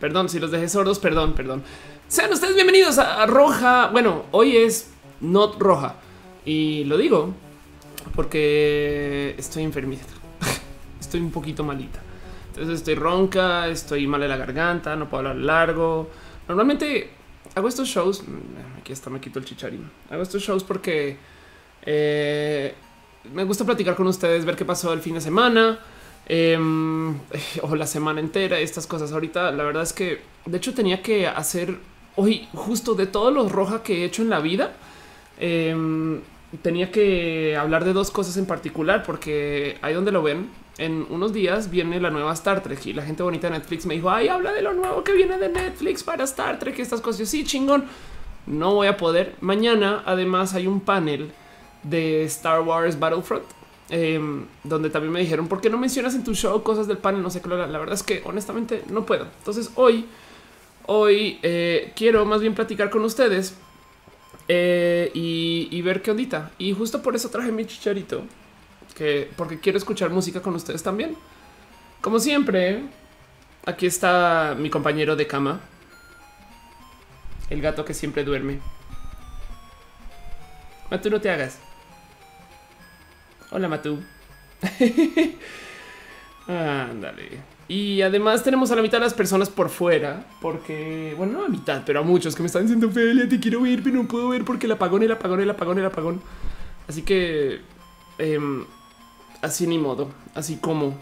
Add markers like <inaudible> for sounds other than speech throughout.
Perdón, si los dejé sordos, perdón, perdón. Sean ustedes bienvenidos a Roja. Bueno, hoy es not roja. Y lo digo porque estoy enfermita. <laughs> estoy un poquito malita. Entonces estoy ronca, estoy mal de la garganta, no puedo hablar largo. Normalmente hago estos shows. Mm, aquí está, me quito el chicharín. Hago estos shows porque eh, me gusta platicar con ustedes, ver qué pasó el fin de semana Em, <sighs> o la semana entera, estas cosas. Ahorita la verdad es que de hecho tenía que hacer hoy justo de todos los roja que he hecho en la vida. Em, tenía que hablar de dos cosas en particular porque ahí donde lo ven en unos días viene la nueva Star Trek y la gente bonita de Netflix me dijo ay habla de lo nuevo que viene de Netflix para Star Trek y estas cosas. sí, chingón. No voy a poder. Mañana además hay un panel de Star Wars Battlefront Em, donde también me dijeron, ¿por qué no mencionas en tu show cosas del panel? No sé qué, la, verdad es que honestamente no puedo. Entonces hoy, hoy eh, quiero más bien platicar con ustedes eh, y, ver qué ondita. Y justo por eso traje mi chicharito, que porque quiero escuchar música con ustedes también. Como siempre, aquí está mi compañero de cama, el gato que siempre duerme. No, no te hagas. Hola, Matú. <laughs> Ándale. Y además tenemos a la mitad de las personas por fuera, porque, bueno, no a mitad, pero a muchos que me están diciendo, Felia, te quiero ver, pero no puedo ver porque el apagón, el apagón, el apagón, el apagón. Así que, em, así ni modo, así como.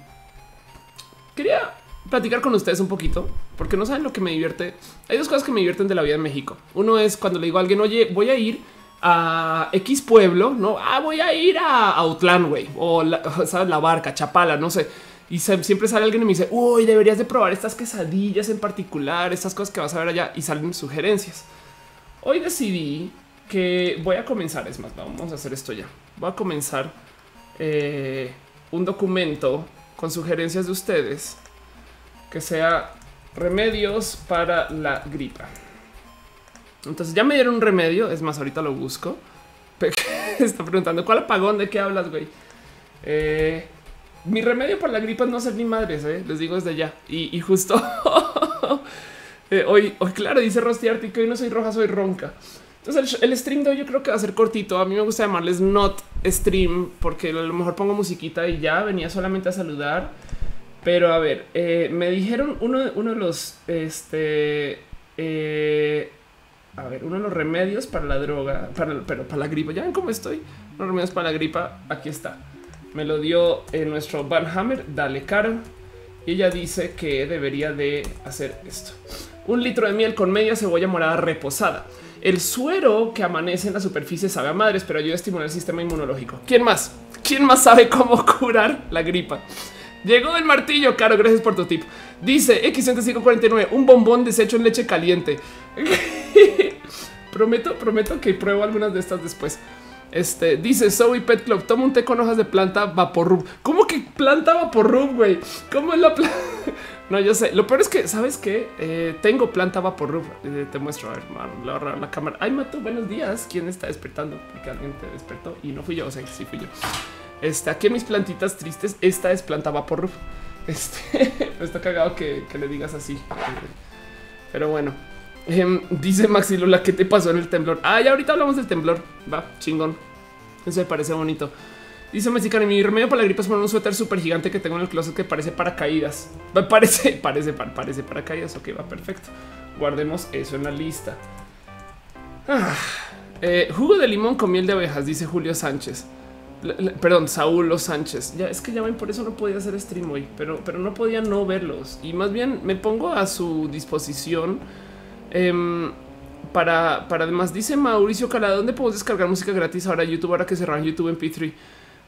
Quería platicar con ustedes un poquito, porque no saben lo que me divierte. Hay dos cosas que me divierten de la vida en México. Uno es cuando le digo a alguien, oye, voy a ir a X pueblo, no ah, voy a ir a Outland, güey, o ¿sabes? la barca, Chapala, no sé. Y siempre sale alguien y me dice, uy, deberías de probar estas quesadillas en particular, estas cosas que vas a ver allá y salen sugerencias. Hoy decidí que voy a comenzar, es más, vamos a hacer esto ya. Voy a comenzar eh, un documento con sugerencias de ustedes que sea remedios para la gripa. Entonces ya me dieron un remedio. Es más, ahorita lo busco. <laughs> Está preguntando cuál apagón de qué hablas, güey. Eh, mi remedio para la gripa es no ser ni madres, ¿eh? les digo desde ya. Y, justo <laughs> eh, hoy, hoy, claro, dice Rosti que hoy no soy roja, soy ronca. Entonces el, stream de hoy yo creo que va a ser cortito. A mí me gusta llamarles not stream porque a lo mejor pongo musiquita y ya venía solamente a saludar. Pero a ver, me dijeron uno, uno de los este a ver, uno de los remedios para la droga, para, pero para la gripa. Ya ven cómo estoy. Los remedios para la gripa. Aquí está. Me lo dio eh, nuestro Van Hammer. Dale caro. Y ella dice que debería de hacer esto. Un litro de miel con media cebolla morada reposada. El suero que amanece en la superficie sabe a madres, pero ayuda a estimular el sistema inmunológico. ¿Quién más? ¿Quién más sabe cómo <laughs> curar la gripa? Llegó el martillo, Caro. Gracias por tu tip. Dice X6549, un bombón deshecho en leche caliente. <laughs> <laughs> prometo, prometo que pruebo algunas de estas después. Este dice Zoe Pet Club, toma un té con hojas de planta Vaporrub. ¿Cómo que planta Vaporrub, güey? ¿Cómo es la planta? <laughs> no, yo sé. Lo peor es que, ¿sabes qué? Eh, tengo planta Vaporrub. Eh, te muestro, a ver, la, la, cámara. Ay, Mato, buenos días. ¿Quién está despertando? Porque alguien te despertó y no fui yo, o sea, sí fui yo. Este, aquí mis plantitas tristes. Esta es planta Vaporrub. <laughs> Este, está cagado que, que le digas así. Pero bueno, Em, dice Maxi Lula, ¿qué te pasó en el temblor? Ah, ya ahorita hablamos del temblor. Va, chingón. Eso me parece bonito. Dice Mexicano, mi remedio para la gripe es poner un suéter súper gigante que tengo en el closet que parece paracaídas. Parece, <laughs> parece, parece paracaídas. Ok, va perfecto. Guardemos eso en la lista. Ah, eh, jugo de limón con miel de abejas, dice Julio Sánchez. perdón, Saúl Sánchez. Ya es que ya ven, por eso no podía hacer stream hoy, pero, pero no podía no verlos. Y más bien me pongo a su disposición Em, para, para además, dice Mauricio Cala, ¿dónde podemos descargar música gratis ahora YouTube? Ahora que cerraron YouTube en P3.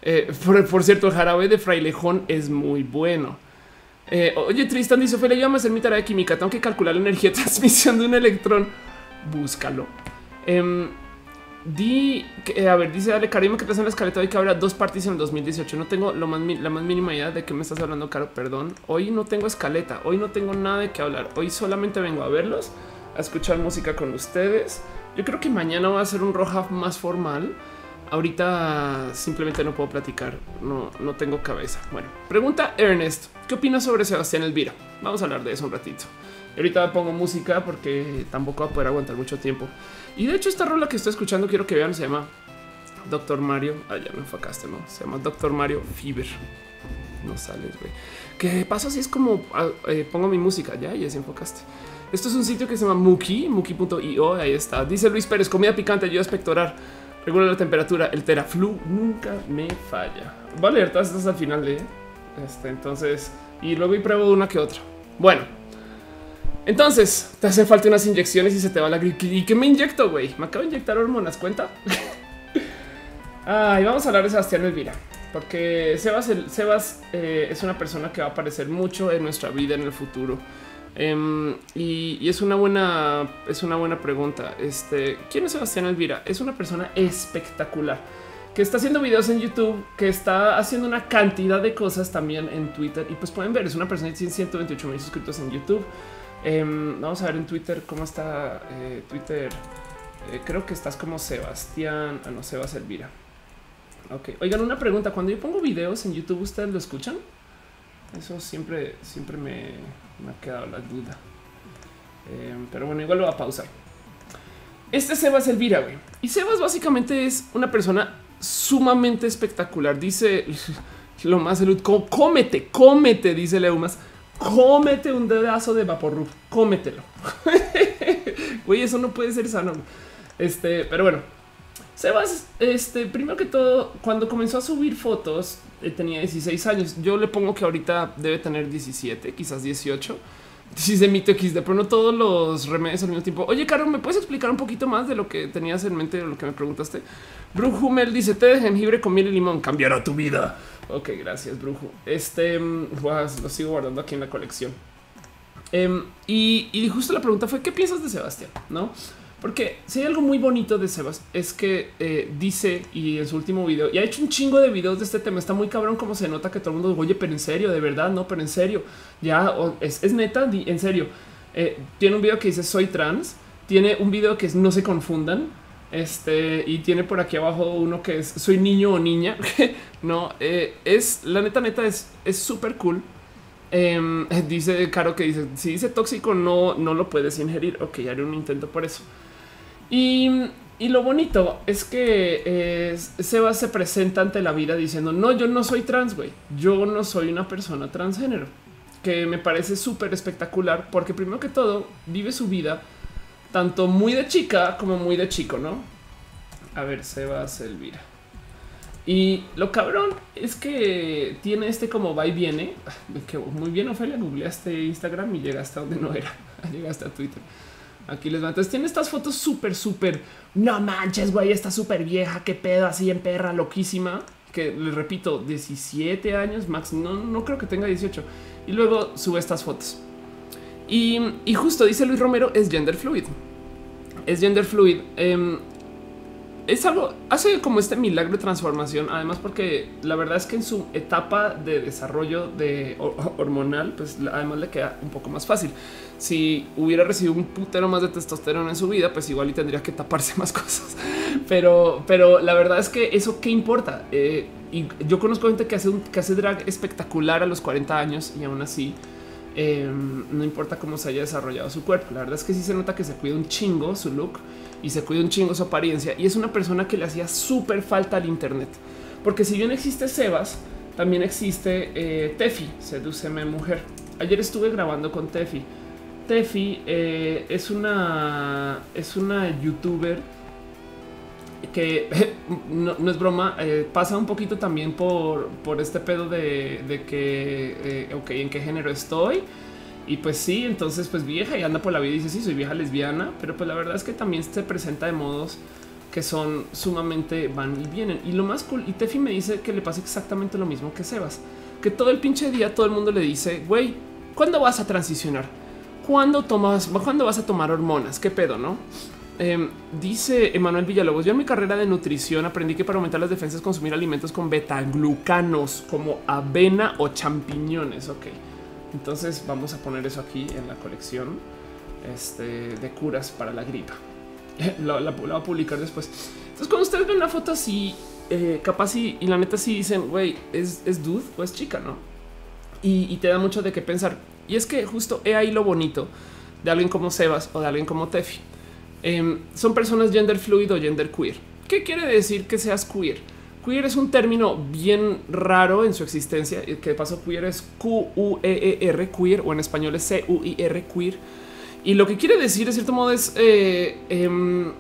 Eh, por, cierto, el jarabe de Frailejón es muy bueno. Eh, oye, Tristan dice: Ophelia, yo a hacer mi tarea de química. Tengo que calcular la energía de <laughs> transmisión de un electrón. Búscalo. Em, di que, a ver, dice Dale Karim que te en la escaleta hoy que habrá dos parties en el 2018. No tengo lo más, la más mínima idea de que me estás hablando, Caro. Perdón. Hoy no tengo escaleta. Hoy no tengo nada de qué hablar. Hoy solamente vengo a verlos a escuchar música con ustedes. Yo creo que mañana va a ser un roja más formal. Ahorita simplemente no puedo platicar, no, no tengo cabeza. Bueno, pregunta Ernest, ¿qué opinas sobre Sebastián Elvira? Vamos a hablar de eso un ratito. ahorita pongo música porque tampoco va a poder aguantar mucho tiempo. Y de hecho, esta rola que estoy escuchando, quiero que vean, se llama Doctor Mario. Ah, ya me enfocaste, no? Se llama Doctor Mario Fever. No sales, güey. ¿Qué pasa si es como ah, eh, pongo mi música? Ya, ya se enfocaste. Esto es un sitio que se llama Muki, muki.io. Ahí está. Dice Luis Pérez, comida picante, ayuda a espectorar. Regula la temperatura. El teraflu nunca me falla. Voy a leer todas estas al final de este. Entonces, y luego y pruebo una que otra. Bueno, entonces te hacen falta unas inyecciones y se te va la gripe. ¿Y qué me inyecto, güey? Me acabo de inyectar hormonas, cuenta. <laughs> Ay, vamos a hablar de Sebastián Elvira, porque Sebas, Sebas eh, es una persona que va a aparecer mucho en nuestra vida en el futuro. Em, y, es una buena, es una buena pregunta. Este, ¿quién es Sebastián Elvira? Es una persona espectacular que está haciendo videos en YouTube, que está haciendo una cantidad de cosas también en Twitter. Y pues pueden ver, es una persona que tiene 128 mil suscriptos en YouTube. Em, vamos a ver en Twitter cómo está eh, Twitter. Eh, creo que estás como Sebastián, ah, no, Sebas Elvira. Ok, oigan, una pregunta. Cuando yo pongo videos en YouTube, ¿ustedes lo escuchan? Eso siempre, siempre me, ha quedado la duda. Em, pero bueno, igual lo voy a pausar. Este es Sebas Elvira, güey. Y Sebas básicamente es una persona sumamente espectacular. Dice <laughs> lo más salud, cómete, cómete, dice Leumas. Cómete un dedazo de vapor cómetelo. <laughs> Güey, eso no puede ser sano. Este, pero bueno, Sebas, este, primero que todo, cuando comenzó a subir fotos, eh, tenía 16 años. Yo le pongo que ahorita debe tener 17, quizás 18. Si de mito XD, pero no todos los remedios al mismo tiempo. Oye, Caro, ¿me puedes explicar un poquito más de lo que tenías en mente, de lo que me preguntaste? Brujo Hummel dice: Té de jengibre con miel y limón cambiará tu vida. Ok, gracias, Brujo. Este mm, lo sigo guardando aquí en la colección. Em, y, y, justo la pregunta fue: ¿qué piensas de Sebastián? No? Porque si hay algo muy bonito de Sebas es que eh, dice y en su último video y ha hecho un chingo de videos de este tema. Está muy cabrón como se nota que todo el mundo oye, pero en serio, de verdad, no, pero en serio, ya es, neta, en serio. Eh, tiene un video que dice soy trans, tiene un video que es no se confundan. Este y tiene por aquí abajo uno que es soy niño o niña. <laughs> no eh, es la neta, neta es súper cool. Em, <laughs> dice Caro que dice si dice tóxico, no, no lo puedes ingerir. Ok, haré un intento por eso. Y, lo bonito es que eh, Seba se presenta ante la vida diciendo, no, yo no soy trans, güey, yo no soy una persona transgénero, que me parece súper espectacular porque primero que todo vive su vida tanto muy de chica como muy de chico, ¿no? A ver, Sebas Elvira. Y lo cabrón es que tiene este como va y viene. Que muy bien, Ofelia, googleaste Instagram y llegaste a donde no era. <laughs> Llegaste a Twitter. Aquí les va. Entonces tiene estas fotos súper, súper. No manches, güey, está súper vieja. Qué pedo, así en perra, loquísima. Que les repito, 17 años max. No, no creo que tenga 18. Y luego sube estas fotos. Y, justo dice Luis Romero: es gender fluid. Es gender fluid. Em, es algo, hace como este milagro de transformación, además porque la verdad es que en su etapa de desarrollo de hormonal, pues además le queda un poco más fácil. Si hubiera recibido un putero más de testosterona en su vida, pues igual y tendría que taparse <laughs> más cosas. Pero, pero la verdad es que eso qué importa. Eh, y yo conozco gente que hace un que hace drag espectacular a los 40 años y aún así em, no importa cómo se haya desarrollado su cuerpo. La verdad es que sí se nota que se cuida un chingo su look y se cuida un chingo su apariencia. Y es una persona que le hacía súper falta al Internet. Porque si bien existe Sebas, también existe eh, Tefi, Sedúceme Mujer. Ayer estuve grabando con Tefi. Tefi eh, es una es una youtuber que <laughs> no, es broma, eh, pasa un poquito también por, por este pedo de, de que, ok, ¿en qué género estoy? Y pues sí, entonces pues vieja y anda por la vida y dice, sí, soy vieja lesbiana, pero pues la verdad es que también se presenta de modos que son sumamente van y vienen. Y lo más cool, y Tefi me dice que le pasa exactamente lo mismo que Sebas, que todo el pinche día todo el mundo le dice, güey, ¿cuándo vas a transicionar? ¿Cuándo tomas, cuándo vas a tomar hormonas? ¿Qué pedo, no? Em, dice Emanuel Villalobos, yo en mi carrera de nutrición aprendí que para aumentar las defensas consumir alimentos con betaglucanos como avena o champiñones. Ok. Entonces vamos a poner eso aquí en la colección este, de curas para la gripa. <laughs> la, la, voy a publicar después. Entonces cuando ustedes ven la foto así, eh, capaz y, la neta sí dicen, güey, es, es dude o es chica, ¿no? Y, te da mucho de qué pensar. Y es que justo he ahí lo bonito de alguien como Sebas o de alguien como Tefi. Em, son personas gender fluid o gender queer. ¿Qué quiere decir que seas queer? Queer es un término bien raro en su existencia. Que de paso queer es Q-U-E-E-R, queer, o en español es C-U-I-R, queer. Y lo que quiere decir de cierto modo es eh, em,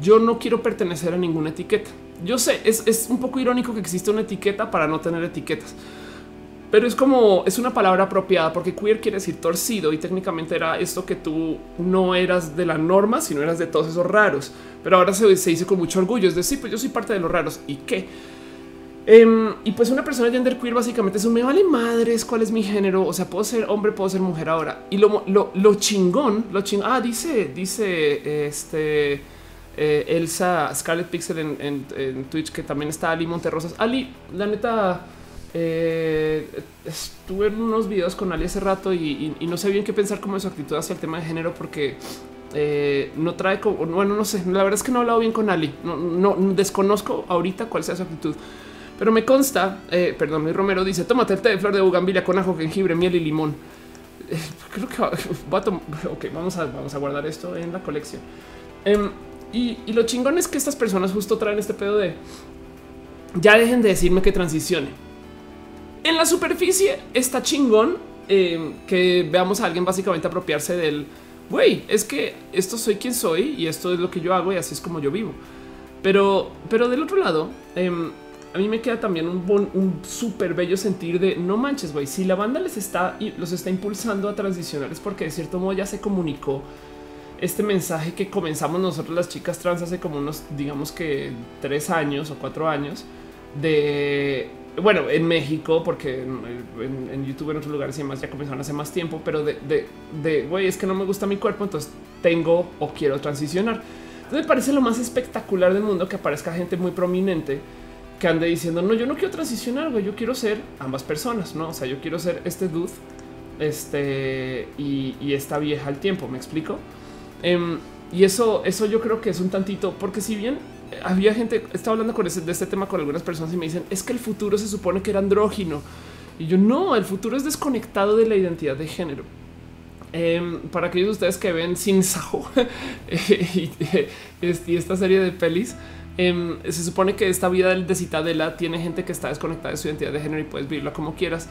yo no quiero pertenecer a ninguna etiqueta. Yo sé, es, es un poco irónico que existe una etiqueta para no tener etiquetas pero es como es una palabra apropiada porque queer quiere decir torcido y técnicamente era esto que tú no eras de la norma, sino eras de todos esos raros. Pero ahora se, dice con mucho orgullo: es decir, pues yo soy parte de los raros y qué. Em, y pues una persona gender queer básicamente es un me vale madres cuál es mi género. O sea, puedo ser hombre, puedo ser mujer ahora. Y lo, lo, chingón, lo chingón. Ah, dice, dice este eh, Elsa Scarlet Pixel en, en Twitch que también está Ali Monterrosas. Ali, la neta eh, estuve en unos videos con Ali hace rato y, no sé bien qué pensar como su actitud hacia el tema de género porque eh, no trae como, bueno, no sé, la verdad es que no he hablado bien con Ali, no, desconozco ahorita cuál sea su actitud. Pero me consta, eh, perdón, mi Romero dice, tómate el té de flor de bugambilia con ajo, jengibre, miel y limón. creo que va, <laughs> a tomar, ok, vamos a, vamos a guardar esto en la colección. Em, y, y, lo chingón es que estas personas justo traen este pedo de ya dejen de decirme que transicione en la superficie está chingón eh, que veamos a alguien básicamente apropiarse del güey. Es que esto soy quien soy y esto es lo que yo hago y así es como yo vivo. Pero, pero del otro lado, em, a mí me queda también un, un súper bello sentir de no manches, güey. Si la banda les está los está impulsando a transicionar es porque de cierto modo ya se comunicó este mensaje que comenzamos nosotros las chicas trans hace como unos, digamos que tres años o cuatro años de bueno, en México, porque en, YouTube en otros lugares y demás ya comenzaron hace más tiempo, pero de, de, güey, es que no me gusta mi cuerpo, entonces tengo o quiero transicionar. Entonces me parece lo más espectacular del mundo que aparezca gente muy prominente que ande diciendo, no, yo no quiero transicionar, güey, yo quiero ser ambas personas, ¿no? O sea, yo quiero ser este dude este, y, esta vieja al tiempo, ¿me explico? Em, y eso, eso yo creo que es un tantito, porque si bien había gente, estaba hablando con ese, de este tema con algunas personas y me dicen, es que el futuro se supone que era andrógino. Y yo no, el futuro es desconectado de la identidad de género. Em, para aquellos de ustedes que ven Sin Sajo <laughs> y, esta serie de pelis, em, se supone que esta vida de Citadela tiene gente que está desconectada de su identidad de género y puedes vivirla como quieras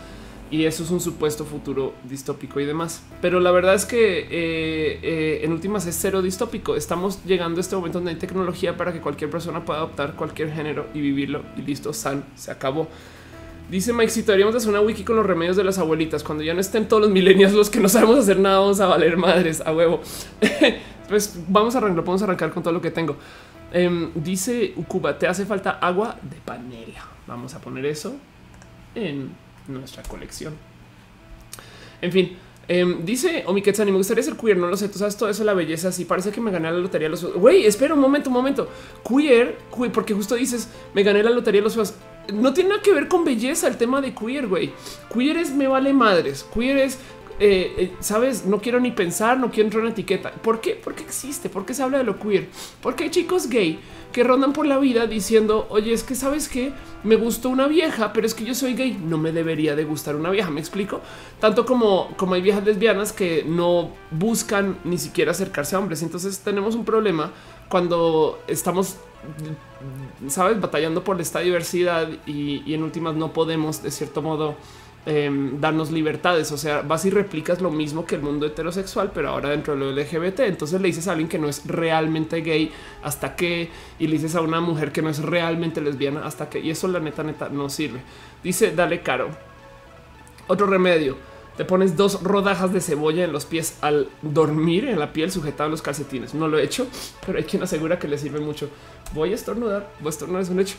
y eso es un supuesto futuro distópico y demás. Pero la verdad es que eh, eh, en últimas es cero distópico. Estamos llegando a este momento donde hay tecnología para que cualquier persona pueda adoptar cualquier género y vivirlo y listo, san, se acabó. Dice Mike, si deberíamos hacer una wiki con los remedios de las abuelitas. Cuando ya no estén todos los milenios los que no sabemos hacer nada, vamos a valer madres a huevo. <laughs> pues vamos a arrancar, podemos arrancar con todo lo que tengo. Em, dice Ukuba, te hace falta agua de panela. Vamos a poner eso en nuestra colección. En fin, em, dice Omi me gustaría ser queer, no lo sé, tú sabes todo eso, la belleza, sí, parece que me gané la lotería los Güey, espera un momento, un momento. Queer, queer, porque justo dices, me gané la lotería los feos. No tiene nada que ver con belleza el tema de queer, güey. Queer es me vale madres. Queer es eh, eh, sabes, no quiero ni pensar, no quiero entrar en etiqueta. ¿Por qué? Porque existe, porque se habla de lo queer, porque hay chicos gay que rondan por la vida diciendo, oye, es que sabes que me gustó una vieja, pero es que yo soy gay, no me debería de gustar una vieja. Me explico tanto como, como hay viejas lesbianas que no buscan ni siquiera acercarse a hombres. Entonces tenemos un problema cuando estamos sabes, batallando por esta diversidad y, y en últimas no podemos de cierto modo Em, darnos libertades. O sea, vas y replicas lo mismo que el mundo heterosexual, pero ahora dentro de lo LGBT. Entonces le dices a alguien que no es realmente gay hasta que, y le dices a una mujer que no es realmente lesbiana hasta que, y eso la neta, neta no sirve. Dice, dale caro. Otro remedio. Te pones dos rodajas de cebolla en los pies al dormir en la piel sujetada a los calcetines. No lo he hecho, pero hay quien asegura que le sirve mucho. Voy a estornudar. Voy a estornudar, es un hecho.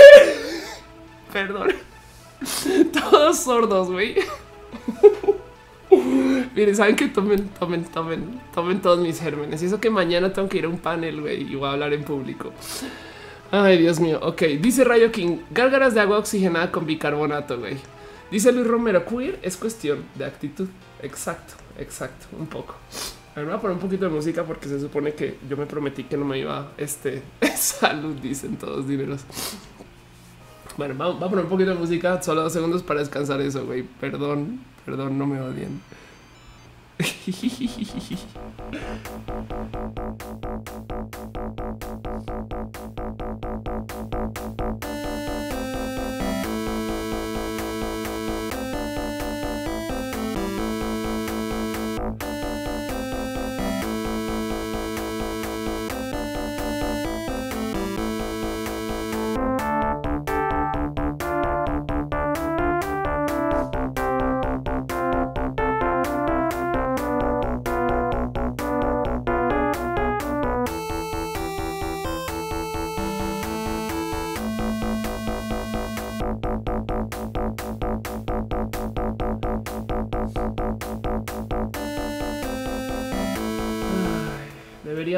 <laughs> Perdón. <laughs> Todos sordos, güey. <laughs> Miren, saben que tomen, tomen, tomen, tomen todos mis gérmenes. Y eso que mañana tengo que ir a un panel, güey, y voy a hablar en público. Ay, Dios mío. Ok, dice Rayo King, gárgaras de agua oxigenada con bicarbonato, güey. Dice Luis Romero, queer es cuestión de actitud. Exacto, exacto, un poco. A ver, voy a poner un poquito de música porque se supone que yo me prometí que no me iba este <laughs> salud, dicen todos dineros. Bueno, vamos, a poner un poquito de música, solo dos segundos para descansar eso, güey. Perdón, perdón, no me odien. <laughs>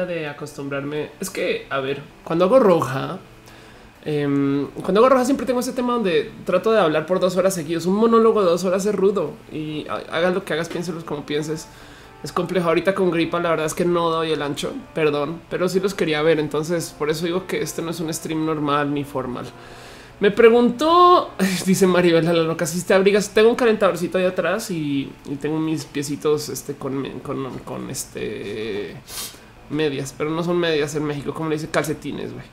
de acostumbrarme. Es que, a ver, cuando hago roja, em, cuando hago roja siempre tengo ese tema donde trato de hablar por dos horas seguidos. Un monólogo de dos horas es rudo y hagas lo que hagas, piénselos como pienses. Es complejo. Ahorita con gripa, la verdad es que no doy el ancho, perdón, pero sí los quería ver. Entonces, por eso digo que este no es un stream normal ni formal. Me preguntó, <laughs> dice Maribel, la loca, si te abrigas, tengo un calentadorcito ahí atrás y, tengo mis piecitos este, con, con este medias, pero no son medias en México, como le dice calcetines. güey.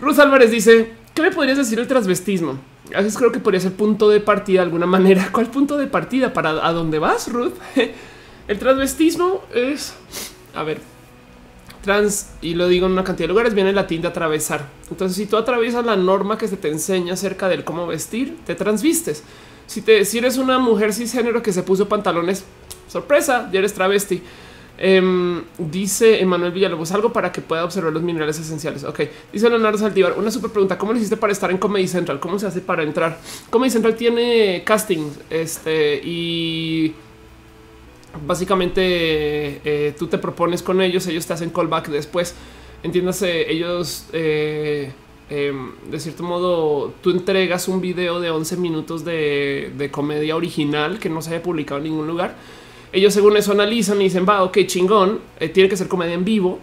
Ruth Álvarez dice: ¿Qué me podrías decir el transvestismo? A veces creo que podría ser punto de partida de alguna <laughs> manera. ¿Cuál punto de partida para a dónde vas, Ruth? <laughs> el transvestismo es, a ver, trans, y lo digo en una cantidad de lugares, viene latín de atravesar. Entonces, si tú atraviesas la norma que se te enseña acerca del cómo vestir, te transvistes. Si, te, si eres una mujer cisgénero que se puso pantalones, sorpresa, ya eres travesti. Em, dice Emanuel Villalobos algo para que pueda observar los minerales esenciales. Ok, dice Leonardo Saldivar una super pregunta. ¿Cómo le hiciste para estar en Comedy Central? ¿Cómo se hace para entrar? Comedy Central tiene casting este y básicamente eh, tú te propones con ellos, ellos te hacen callback después. Entiéndase, ellos eh, em, de cierto modo tú entregas un video de 11 minutos de, de comedia original que no se haya publicado en ningún lugar ellos según eso analizan y dicen, va, ok, chingón, eh, tiene que ser comedia en vivo.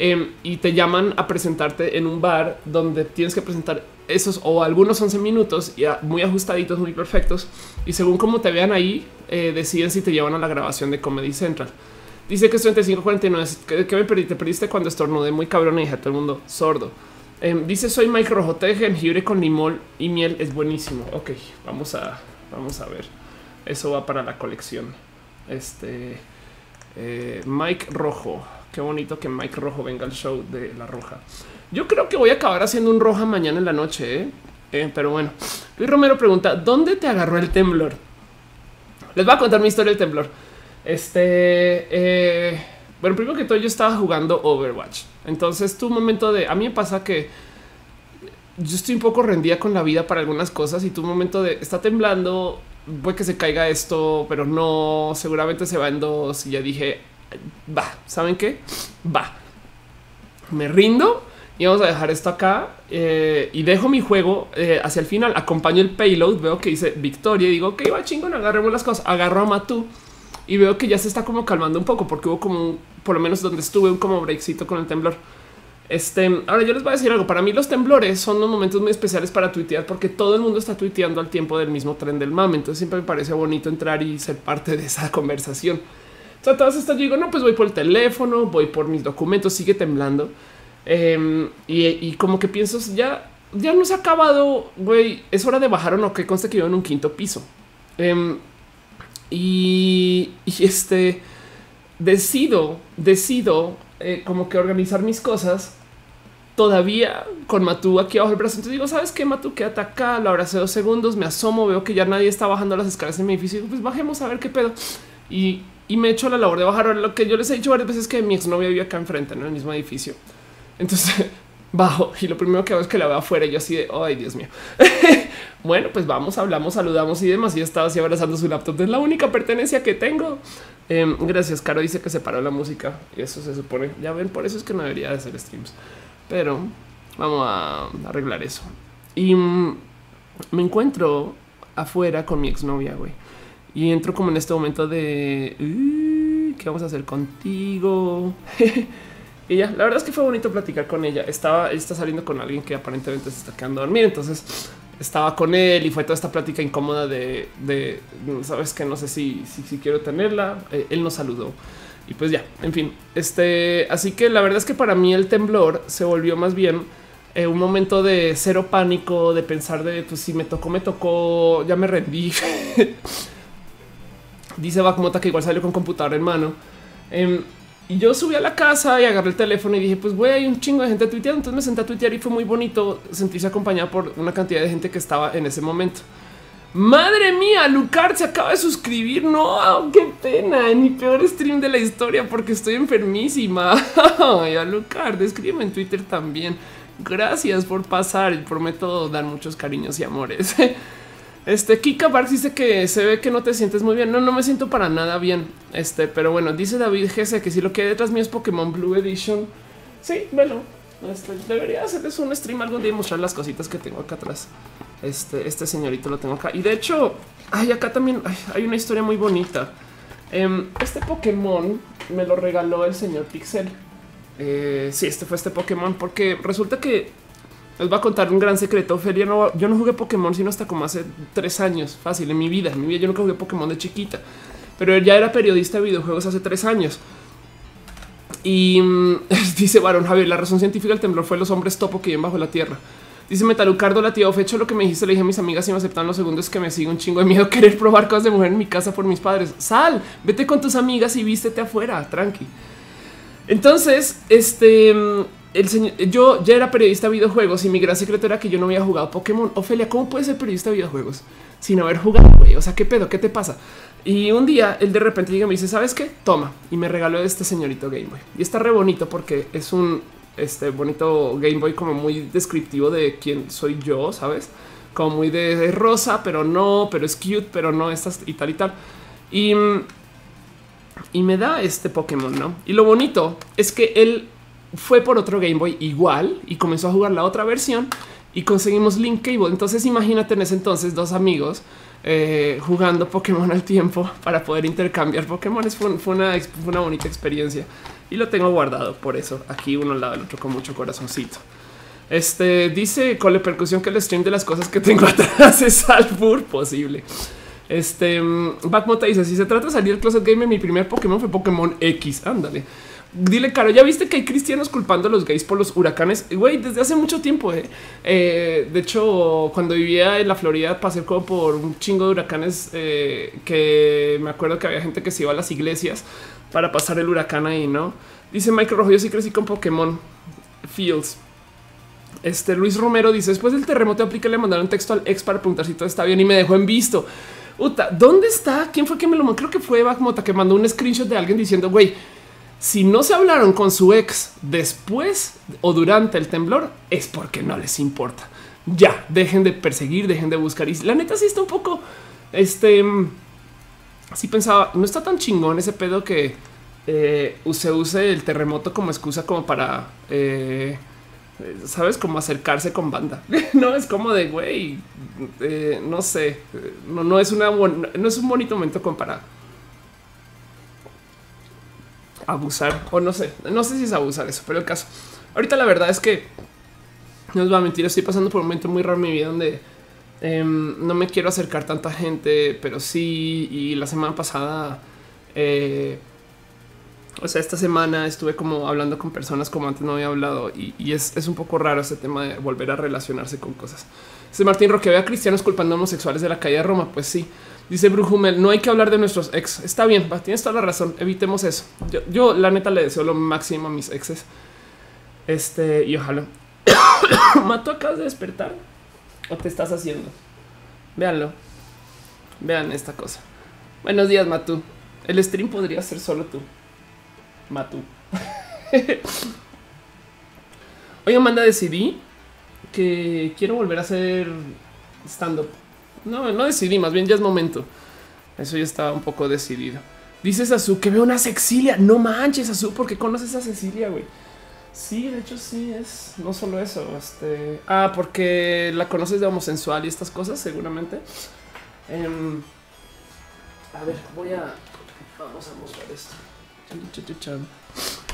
Em, y te llaman a presentarte en un bar donde tienes que presentar esos o algunos 11 minutos y muy ajustaditos, muy perfectos. Y según cómo te vean ahí, eh, deciden si te llevan a la grabación de Comedy Central. Dice que es 3549. ¿Qué, ¿Qué me perdiste? Te perdiste cuando estornudé muy cabrón y dije a todo el mundo sordo. Em, dice soy Mike Rojo, té jengibre con limón y miel. Es buenísimo. Ok, vamos a, vamos a ver. Eso va para la colección. Este eh, Mike Rojo. Qué bonito que Mike Rojo venga al show de la Roja. Yo creo que voy a acabar haciendo un Roja mañana en la noche, ¿eh? Eh, pero bueno, Luis Romero pregunta: ¿Dónde te agarró el temblor? Les voy a contar mi historia del temblor. Este, bueno, primero que todo, yo estaba jugando Overwatch. Entonces, tu momento de a mí me pasa que yo estoy un poco rendida con la vida para algunas cosas y tu momento de está temblando, puede que se caiga esto, pero no, seguramente se va en dos. Y ya dije, va, ¿saben qué? Va. Me rindo y vamos a dejar esto acá eh, y dejo mi juego eh, hacia el final. Acompaño el payload, veo que dice victoria y digo, que va chingón, agarremos las cosas. Agarro a Matú y veo que ya se está como calmando un poco porque hubo como, por lo menos donde estuve, un como breakcito con el temblor. Este, ahora yo les voy a decir algo. Para mí, los temblores son unos momentos muy especiales para tuitear porque todo el mundo está tuiteando al tiempo del mismo tren del mame. Entonces, siempre me parece bonito entrar y ser parte de esa <laughs> conversación. O sea, todas estas yo digo, no, pues voy por el teléfono, voy por mis documentos, sigue temblando. Em, y, como que pienso, ya, ya no se ha acabado, güey. Es hora de bajar o no, que conste que vivo en un quinto piso. Em, y, y este decido, decido eh, como que organizar mis cosas todavía con Matú aquí abajo el brazo. Entonces digo, ¿sabes qué? Matú, quédate acá, lo abracé dos segundos, me asomo, veo que ya nadie está bajando las escaleras en mi edificio. Pues bajemos a ver qué pedo. Y, y me echo la labor de bajar. Lo que yo les he dicho varias veces que mi exnovia vive acá enfrente, en el mismo edificio. Entonces <laughs> bajo y lo primero que hago es que la veo afuera y yo así de, ay Dios mío. <laughs> bueno, pues vamos, hablamos, saludamos y demás. Y estaba así abrazando su laptop. Es la única pertenencia que tengo. Em, gracias, Caro dice que se paró la música eso se supone. Ya ven, por eso es que no debería de hacer streams. Pero vamos a arreglar eso. Y mm, me encuentro afuera con mi exnovia, güey. Y entro como en este momento de ¿qué vamos a hacer contigo? <laughs> y ya, la verdad es que fue bonito platicar con ella. Estaba, está saliendo con alguien que aparentemente se está quedando a dormir. Entonces estaba con él y fue toda esta plática incómoda de, de sabes que no sé si, si, quiero tenerla. Eh, él nos saludó y pues ya, en fin, este, así que la verdad es que para mí el temblor se volvió más bien eh, un momento de cero pánico, de pensar de pues si me tocó, me tocó, ya me rendí. <laughs> Dice Bakmota que igual salió con computadora en mano. Em, y yo subí a la casa y agarré el teléfono y dije, pues güey, hay un chingo de gente tuiteando. Entonces me senté a tuitear y fue muy bonito sentirse acompañado por una cantidad de gente que estaba en ese momento. Madre mía, Lucar se acaba de suscribir. No, qué pena. Mi peor stream de la historia porque estoy enfermísima. <laughs> Ay, a Lucar, escríbeme en Twitter también. Gracias por pasar y prometo dar muchos cariños y amores. <laughs> Este Kika Barks dice que se ve que no te sientes muy bien. No, no me siento para nada bien. Este, pero bueno, dice David Gese que si lo que hay detrás mío es Pokémon Blue Edition. Sí, bueno, este, debería hacerles un stream algún día y mostrar las cositas que tengo acá atrás. Este, este señorito lo tengo acá. Y de hecho, hay acá también hay una historia muy bonita. Em, este Pokémon me lo regaló el señor Pixel. Eh, sí, este fue este Pokémon porque resulta que les voy a contar un gran secreto. Ophelia, no, yo no jugué Pokémon sino hasta como hace tres años, fácil en mi vida. En mi vida yo nunca jugué Pokémon de chiquita, pero ya era periodista de videojuegos hace tres años. Y mm, <laughs> dice Baron Javier, la razón científica del temblor fue los hombres topo que viven bajo la tierra. Dice Metalucardo, la tía Fecho, lo que me dijiste, le dije a mis amigas y me aceptan los segundos que me sigue un chingo de miedo <laughs> querer probar cosas de mujer en mi casa por mis padres. Sal, vete con tus amigas y vístete afuera, tranqui. Entonces, este mm, el señor, yo ya era periodista de videojuegos y mi gran secreto era que yo no había jugado Pokémon. Ofelia, ¿cómo puedes ser periodista de videojuegos sin haber jugado? O sea, ¿qué pedo? ¿Qué te pasa? Y un día él de repente llega y me dice, ¿sabes qué? Toma. Y me regaló este señorito Game Boy. Y está re bonito porque es un este bonito Game Boy como muy descriptivo de quién soy yo, ¿sabes? Como muy de, rosa, pero no, pero es cute, pero no, estas y tal y tal. Y, y me da este Pokémon, ¿no? Y lo bonito es que él fue por otro Game Boy igual y comenzó a jugar la otra versión y conseguimos Link Cable. Entonces imagínate en ese entonces dos amigos eh, jugando Pokémon al tiempo <laughs> para poder intercambiar Pokémon. Fue, fue, una, una bonita experiencia y lo tengo guardado por eso aquí uno al lado del otro con mucho corazoncito. Este dice con la percusión que el stream de las cosas que tengo <laughs> atrás es albur posible. Este mm, Backmota dice: Si se trata de salir del closet game, mi primer Pokémon fue Pokémon X. Ándale. Dile, Caro, ya viste que hay cristianos culpando a los gays por los huracanes. Güey, desde hace mucho tiempo. Eh. Eh, de hecho, cuando vivía en la Florida, pasé como por un chingo de huracanes eh, que me acuerdo que había gente que se iba a las iglesias para pasar el huracán ahí, no? Dice Michael Rojo. Yo sí crecí con Pokémon Fields. Este Luis Romero dice: Después del terremoto, aplica le mandaron texto al ex para preguntar si todo está bien y me dejó en visto. Uta, ¿dónde está? ¿Quién fue que me lo mandó? Creo que fue Backmota que mandó un screenshot de alguien diciendo, güey si no se hablaron con su ex después o durante el temblor, es porque no les importa. Ya, dejen de perseguir, dejen de buscar. Y la neta sí está un poco, este, así pensaba, no está tan chingón ese pedo que eh, se use el terremoto como excusa como para, eh, sabes, como acercarse con banda. <laughs> no es como de güey, eh, no sé, no, es no es un bonito momento como para abusar o no sé, no sé si es abusar eso, pero el caso ahorita la verdad es que no os va a mentir, estoy pasando por un momento muy raro en mi vida donde em, no me quiero acercar tanta gente, pero sí. Y la semana pasada, eh, o sea, esta semana estuve como hablando con personas como antes no había hablado y, es, un poco raro ese tema de volver a relacionarse con cosas. Dice Martín Roque, ve a cristianos culpando a homosexuales de la calle de Roma. Pues sí, Dice Brujumel, no hay que hablar de nuestros ex. Está bien, tienes toda la razón. Evitemos eso. Yo, la neta le deseo lo máximo a mis exes. Este, y ojalá. <coughs> Mato, acabas de despertar. ¿O te estás haciendo? Véanlo. Vean esta cosa. Buenos días, Matu. El stream podría ser solo tú. Matu. <laughs> Oye, manda decidí que quiero volver a hacer stand-up. No, no decidí, más bien ya es momento. Eso ya estaba un poco decidido. Dices Azu que veo una Cecilia. No manches, Azu, porque conoces a Cecilia, güey. Sí, de hecho sí es no solo eso. Este, ah, porque la conoces de homosensual y estas cosas, seguramente. Em, a ver, voy a vamos a mostrar esto.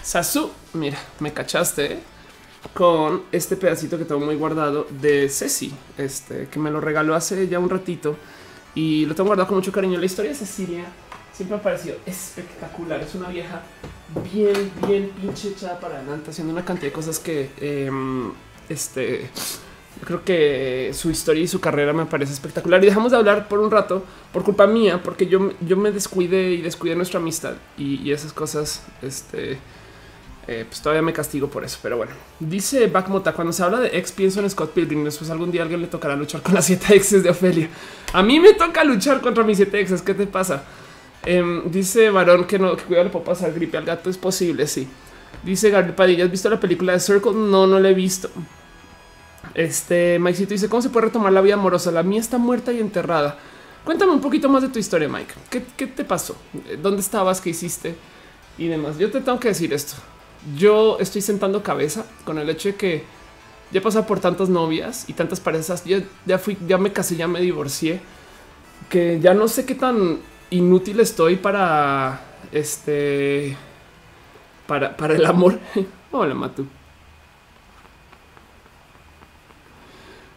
Sasu, mira, me cachaste. ¿eh? Con este pedacito que tengo muy guardado de Ceci, este que me lo regaló hace ya un ratito y lo tengo guardado con mucho cariño. La historia de Cecilia siempre ha parecido espectacular. Es una vieja bien, bien pinche echada para adelante, haciendo una cantidad de cosas que em, este creo que su historia y su carrera me parece espectacular. Y dejamos de hablar por un rato por culpa mía, porque yo, yo me descuidé y descuidé nuestra amistad y, y esas cosas. Este eh, pues todavía me castigo por eso. Pero bueno, dice Backmota: Cuando se habla de ex, pienso en Scott Pilgrim. Después algún día alguien le tocará luchar con las siete exes de Ofelia. A mí me toca luchar contra mis siete exes. ¿Qué te pasa? Em, dice Varón que no, que cuidado le puedo pasar gripe al gato. Es posible, sí. Dice Gabriel Padilla: ¿Has visto la película de Circle? No, no la he visto. Este Mike dice: ¿Cómo se puede retomar la vida amorosa? La mía está muerta y enterrada. Cuéntame un poquito más de tu historia, Mike. ¿Qué, qué te pasó? ¿Dónde estabas? ¿Qué hiciste? Y demás. Yo te tengo que decir esto yo estoy sentando cabeza con el hecho de que ya he pasado por tantas novias y tantas parejas. Ya, ya fui, ya me casé, ya me divorcié, que ya no sé qué tan inútil estoy para este, para, para el amor. <laughs> Hola, Matu.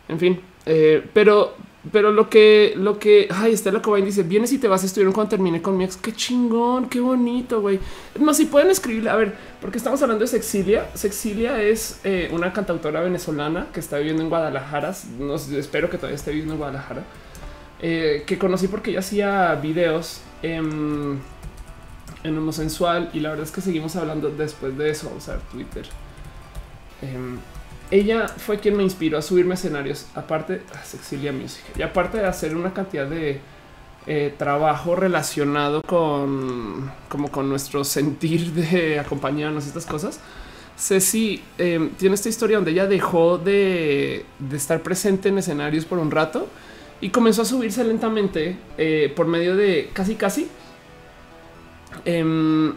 En fin, eh, pero pero lo que, lo que, ay, Estela Cobain dice, vienes y te vas a estudiar cuando termine con mi ex. Qué chingón, qué bonito, güey. No, si pueden escribirle, a ver, porque estamos hablando de Sexilia. Sexilia es eh, una cantautora venezolana que está viviendo en Guadalajara. No, espero que todavía esté viviendo en Guadalajara. Eh, que conocí porque ella hacía videos en, en homosensual y la verdad es que seguimos hablando después de eso. Vamos a ver Twitter. Em, ella fue quien me inspiró a subirme escenarios, aparte a Sexilia Music y aparte de hacer una cantidad de eh, trabajo relacionado con como con nuestro sentir de acompañarnos estas cosas. Ceci eh, tiene esta historia donde ella dejó de, estar presente en escenarios por un rato y comenzó a subirse lentamente eh, por medio de casi casi em,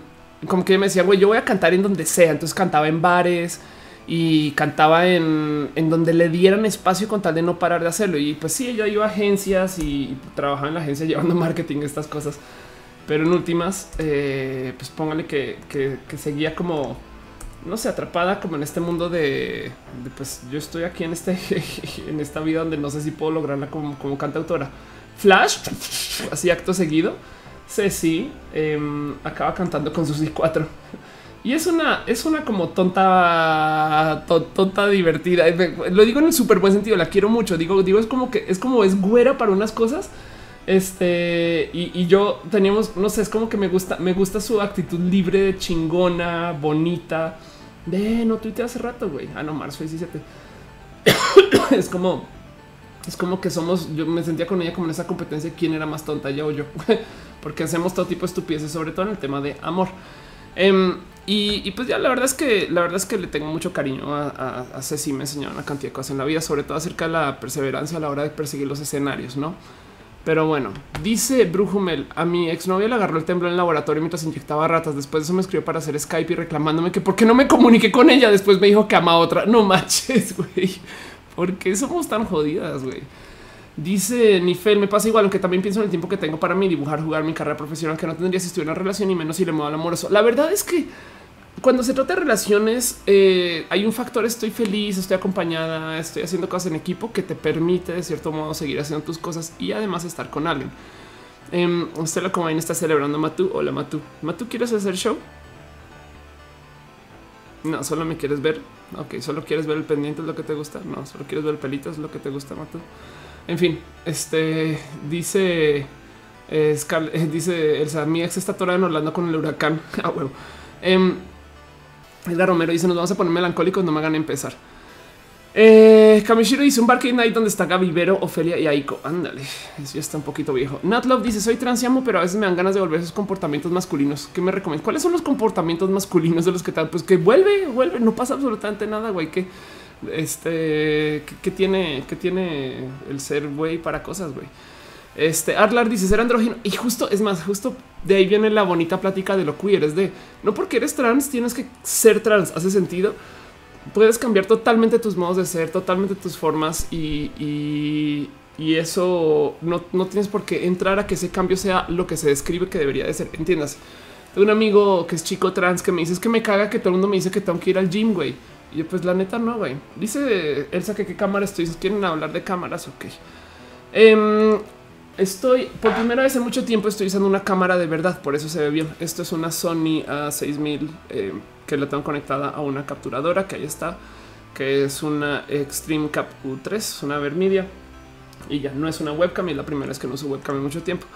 como que me decía, güey, yo voy a cantar en donde sea. Entonces cantaba en bares, y cantaba en, donde le dieran espacio con tal de no parar de hacerlo. Y pues sí, yo iba a agencias y trabajaba en la agencia <laughs> llevando marketing, estas cosas. Pero en últimas, eh, pues póngale que, seguía como, no sé, atrapada como en este mundo de, pues yo estoy aquí en, este, <laughs> en esta vida donde no sé si puedo lograrla como, como cantautora. Flash, <laughs> así acto seguido, Ceci eh, acaba cantando con sus I4. Y es una, es una como tonta, tonta divertida. Lo digo en el súper buen sentido. La quiero mucho. Digo, digo, es como que es como es güera para unas cosas. Este y, yo teníamos, no sé, es como que me gusta, me gusta su actitud libre, chingona, bonita. De no tuite hace rato, güey. Ah, no, marzo 17. <coughs> es como, es como que somos. Yo me sentía con ella como en esa competencia. Quién era más tonta, ella o yo, <laughs> porque hacemos todo tipo de estupideces, sobre todo en el tema de amor. Em, y, pues ya la verdad es que la verdad es que le tengo mucho cariño a, a, Ceci. Me enseñó una cantidad de cosas en la vida, sobre todo acerca de la perseverancia a la hora de perseguir los escenarios, no? Pero bueno, dice Brujumel, a mi exnovia le agarró el temblor en el laboratorio mientras inyectaba ratas. Después de eso me escribió para hacer Skype y reclamándome que por qué no me comuniqué con ella. Después me dijo que ama a otra. No manches, <laughs> güey. ¿Por qué somos tan jodidas, güey? Dice Nifel, me pasa igual, aunque también pienso en el tiempo que tengo para mí dibujar, jugar mi carrera profesional, que no tendría si estuviera en una relación y menos si le muevo al amoroso. La verdad es que cuando se trata de relaciones, eh, hay un factor, estoy feliz, estoy acompañada, estoy haciendo cosas en equipo que te permite de cierto modo seguir haciendo tus cosas y además estar con alguien. Eh, Stella Comain está celebrando a Matu. Hola Matu. Matu, ¿quieres hacer show? No, solo me quieres ver. Ok, solo quieres ver el pendiente, es lo que te gusta. No, solo quieres ver el pelito, es lo que te gusta, Matu. En fin, este dice eh, <laughs> dice Elsa, mi ex está atorada en Orlando con el huracán. <laughs> Ah, bueno. Edgar Romero dice: Nos vamos a poner melancólicos, no me hagan empezar. Eh, Kamishiro dice un Barcade Night donde está Gaby Vero, Ofelia y Aiko. Ándale, eso ya está un poquito viejo. Natlove dice: Soy transiamo, pero a veces me dan ganas de volver esos comportamientos masculinos. ¿Qué me recomiendas? ¿Cuáles son los comportamientos masculinos de los que tal? Pues que vuelve, vuelve, no pasa absolutamente nada, güey. Que este que, tiene que tiene el ser güey para cosas, güey. Este Arlar dice ser andrógino y justo es más, justo de ahí viene la bonita plática de lo queer. Es de no porque eres trans, tienes que ser trans. Hace sentido. Puedes cambiar totalmente tus modos de ser, totalmente tus formas y, y, eso no, no, tienes por qué entrar a que ese cambio sea lo que se describe que debería de ser. Entiendas. Tengo un amigo que es chico trans que me dice que me caga que todo el mundo me dice que tengo que ir al gym, güey Y yo, pues la neta no, güey. Dice Elsa que qué cámara estoy. ¿Quieren hablar de cámaras? Ok. Estoy por primera vez en mucho tiempo estoy usando una cámara de verdad, por eso se ve bien. Esto es una Sony A6000 em, que la tengo conectada a una capturadora que ahí está, que es una Extreme Cap U3, es una Vermedia y ya no es una webcam y la primera vez que no uso webcam en mucho tiempo.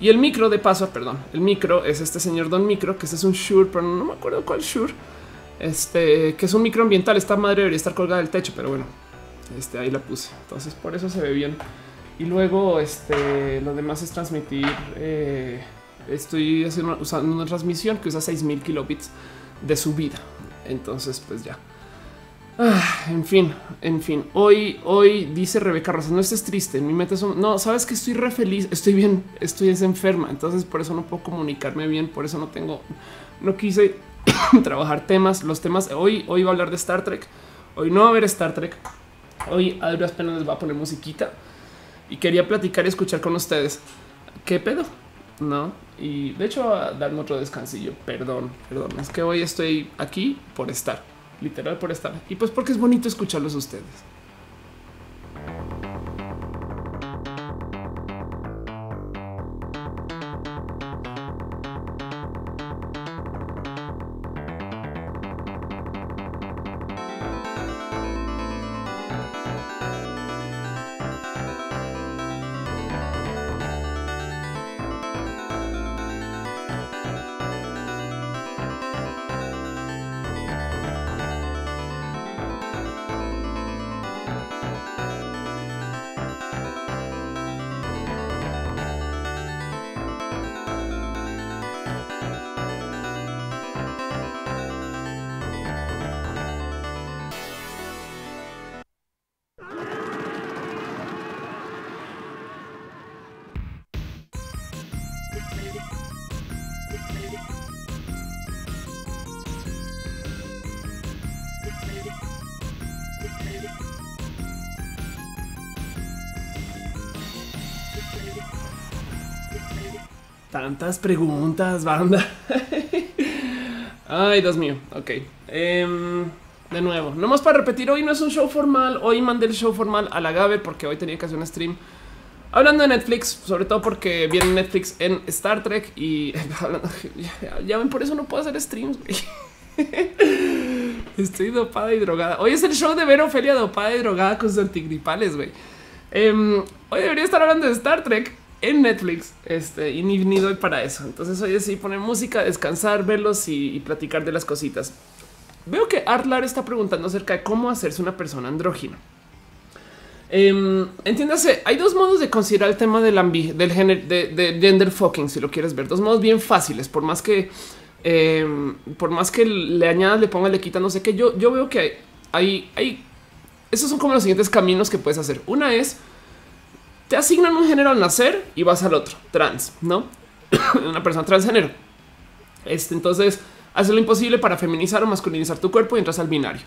Y el micro de paso, perdón, el micro es este señor Don Micro, que este es un Shure, pero no me acuerdo cuál Shure este que es un microambiental. Esta madre debería estar colgada del techo, pero bueno, este ahí la puse. Entonces por eso se ve bien. Y luego este lo demás es transmitir. Eh, estoy haciendo, usando una transmisión que usa 6000 kilobits de subida. Entonces, pues ya. Ah, en fin, en fin. Hoy, hoy dice Rebeca Rosa, no estés triste. Mi meta son. No, sabes que estoy re feliz. Estoy bien, estoy enferma. Entonces, por eso no puedo comunicarme bien. Por eso no tengo, no quise <coughs> trabajar temas. Los temas hoy, hoy va a hablar de Star Trek. Hoy no va a haber Star Trek. Hoy a duras penas les va a poner musiquita y quería platicar y escuchar con ustedes. ¿Qué pedo? No, y de hecho, a darme otro descansillo. Perdón, perdón. Es que hoy estoy aquí por estar, literal por estar. Y pues porque es bonito escucharlos ustedes. Tantas preguntas, banda. Ay, Dios mío. Ok. Em, de nuevo, no más para repetir, hoy no es un show formal. Hoy mandé el show formal a la Gaber porque hoy tenía que hacer un stream hablando de Netflix, sobre todo porque viene Netflix en Star Trek y <laughs> ya ven, por eso no puedo hacer streams. <laughs> Estoy dopada y drogada. Hoy es el show de ver Ofelia dopada y drogada con sus antigripales. Güey. Em, hoy debería estar hablando de Star Trek en Netflix este, y ni, doy para eso. Entonces hoy sí poner música, descansar, verlos y, platicar de las cositas. Veo que Artlar está preguntando acerca de cómo hacerse una persona andrógina. Eh, entiéndase, hay dos modos de considerar el tema del, del género de, gender fucking, si lo quieres ver. Dos modos bien fáciles, por más que em, por más que le añadas, le pongas, le quitas, no sé qué. Yo, yo veo que hay, hay, esos son como los siguientes caminos que puedes hacer. Una es te asignan un género al nacer y vas al otro trans, no <coughs> una persona transgénero. Este entonces hace lo imposible para feminizar o masculinizar tu cuerpo y entras al binario.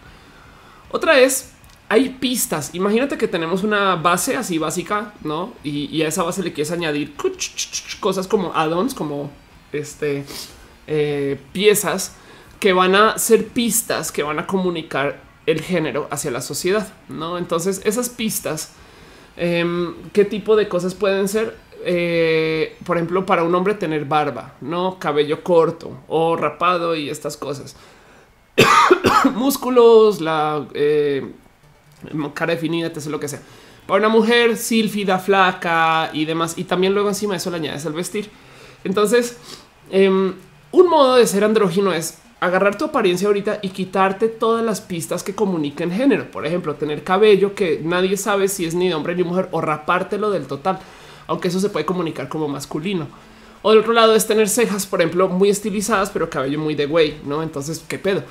Otra es hay pistas. Imagínate que tenemos una base así básica, no? Y, a esa base le quieres añadir cosas como add-ons, como este eh, piezas que van a ser pistas que van a comunicar el género hacia la sociedad, no? Entonces esas pistas Em, ¿Qué tipo de cosas pueden ser? Eh, por ejemplo, para un hombre tener barba, no cabello corto o rapado y estas cosas. <coughs> Músculos, la eh, cara definida, es lo que sea. Para una mujer sílfida, flaca y demás. Y también luego encima de eso le añades el vestir. Entonces, em, un modo de ser andrógino es agarrar tu apariencia ahorita y quitarte todas las pistas que comuniquen género. Por ejemplo, tener cabello que nadie sabe si es ni de hombre ni mujer o rapártelo del total, aunque eso se puede comunicar como masculino. O del otro lado es tener cejas, por ejemplo, muy estilizadas, pero cabello muy de güey, no? Entonces, qué pedo.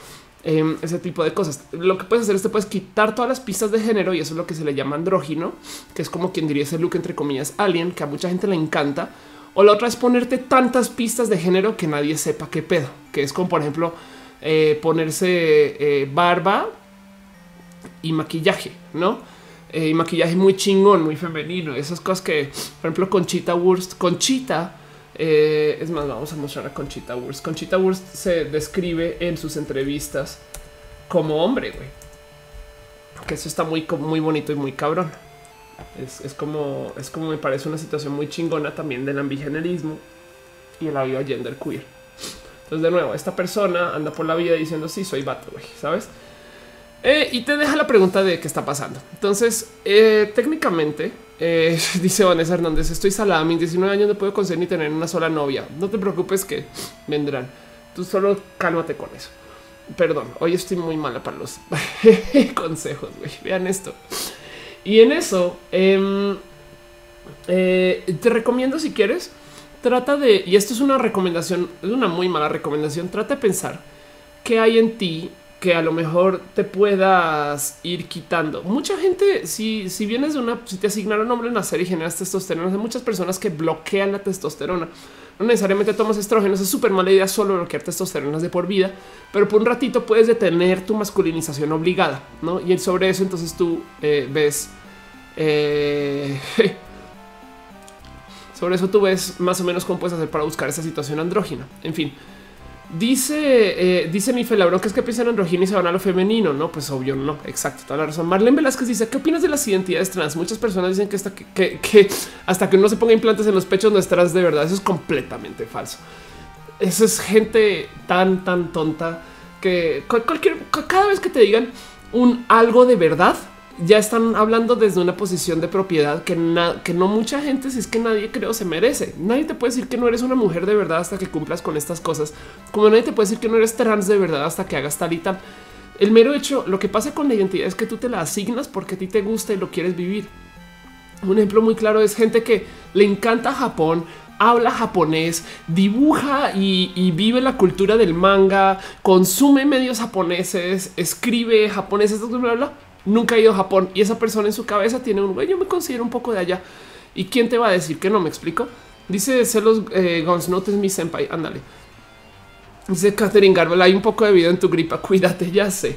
Em, ese tipo de cosas. Lo que puedes hacer es te puedes quitar todas las pistas de género y eso es lo que se le llama andrógino, que es como quien diría ese look entre comillas alien, que a mucha gente le encanta o la otra es ponerte tantas pistas de género que nadie sepa qué pedo, que es como por ejemplo eh, ponerse eh, barba y maquillaje, ¿no? Eh, y maquillaje muy chingón, muy femenino, esas cosas que, por ejemplo, Conchita Wurst, Conchita, es más, vamos a mostrar a Conchita Wurst. Conchita Wurst se describe en sus entrevistas como hombre, güey que eso está muy, muy bonito y muy cabrón. Es, como, es como me parece una situación muy chingona también del ambigenerismo y el vida gender queer. Entonces, de nuevo, esta persona anda por la vida diciendo sí, soy vato, güey, sabes? Eh, y te deja la pregunta de qué está pasando. Entonces, eh, técnicamente, eh, <laughs> dice Vanessa Hernández, estoy salada, a mis 19 años no puedo conseguir ni tener una sola novia. No te preocupes que vendrán. Tú solo cálmate con eso. Perdón, hoy estoy muy mala para los <laughs> consejos, güey. Vean esto. Y en eso, em, te recomiendo si quieres, trata de, y esto es una recomendación, es una muy mala recomendación, trata de pensar qué hay en ti que a lo mejor te puedas ir quitando. Mucha gente, si, si vienes de una, si te asignaron nombre en serie y generas testosterona, hay muchas personas que bloquean la testosterona. No necesariamente tomas estrógenos, es súper mala idea solo bloquear testosterona de por vida, pero por un ratito puedes detener tu masculinización obligada, ¿no? Y sobre eso entonces tú eh, ves... Eh, <laughs> sobre eso tú ves más o menos cómo puedes hacer para buscar esa situación andrógina. En fin, Dice, eh, dice mi que es que piensan en y se van a lo femenino. No, pues obvio, no. Exacto, toda la razón. Marlene Velázquez dice: ¿Qué opinas de las identidades trans? Muchas personas dicen que hasta que, hasta que uno se ponga implantes en los pechos no es trans de verdad. Eso es completamente falso. Eso es gente tan, tan tonta que cualquier, cada vez que te digan un algo de verdad, ya están hablando desde una posición de propiedad que, no mucha gente, si es que nadie creo se merece. Nadie te puede decir que no eres una mujer de verdad hasta que cumplas con estas cosas, como nadie te puede decir que no eres trans de verdad hasta que hagas tal y tal. El mero hecho, lo que pasa con la identidad es que tú te la asignas porque a ti te gusta y lo quieres vivir. Un ejemplo muy claro es gente que le encanta Japón, habla japonés, dibuja y, vive la cultura del manga, consume medios japoneses, escribe japoneses, bla, bla, bla nunca ha ido a Japón y esa persona en su cabeza tiene un güey, yo me considero un poco de allá. ¿Y quién te va a decir que no me explico? Dice Celos eh, Guns, no mi senpai, ándale. Dice Catherine Garbel, hay un poco de vida en tu gripa, cuídate, ya sé.